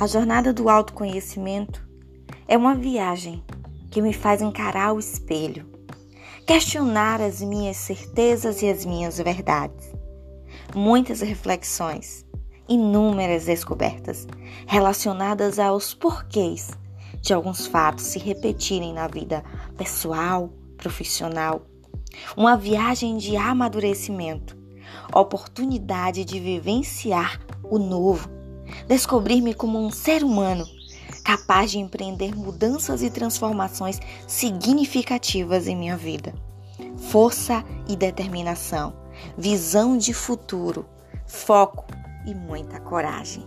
A jornada do autoconhecimento é uma viagem que me faz encarar o espelho, questionar as minhas certezas e as minhas verdades. Muitas reflexões, inúmeras descobertas relacionadas aos porquês de alguns fatos se repetirem na vida pessoal, profissional. Uma viagem de amadurecimento, oportunidade de vivenciar o novo descobrir-me como um ser humano capaz de empreender mudanças e transformações significativas em minha vida. Força e determinação, visão de futuro, foco e muita coragem.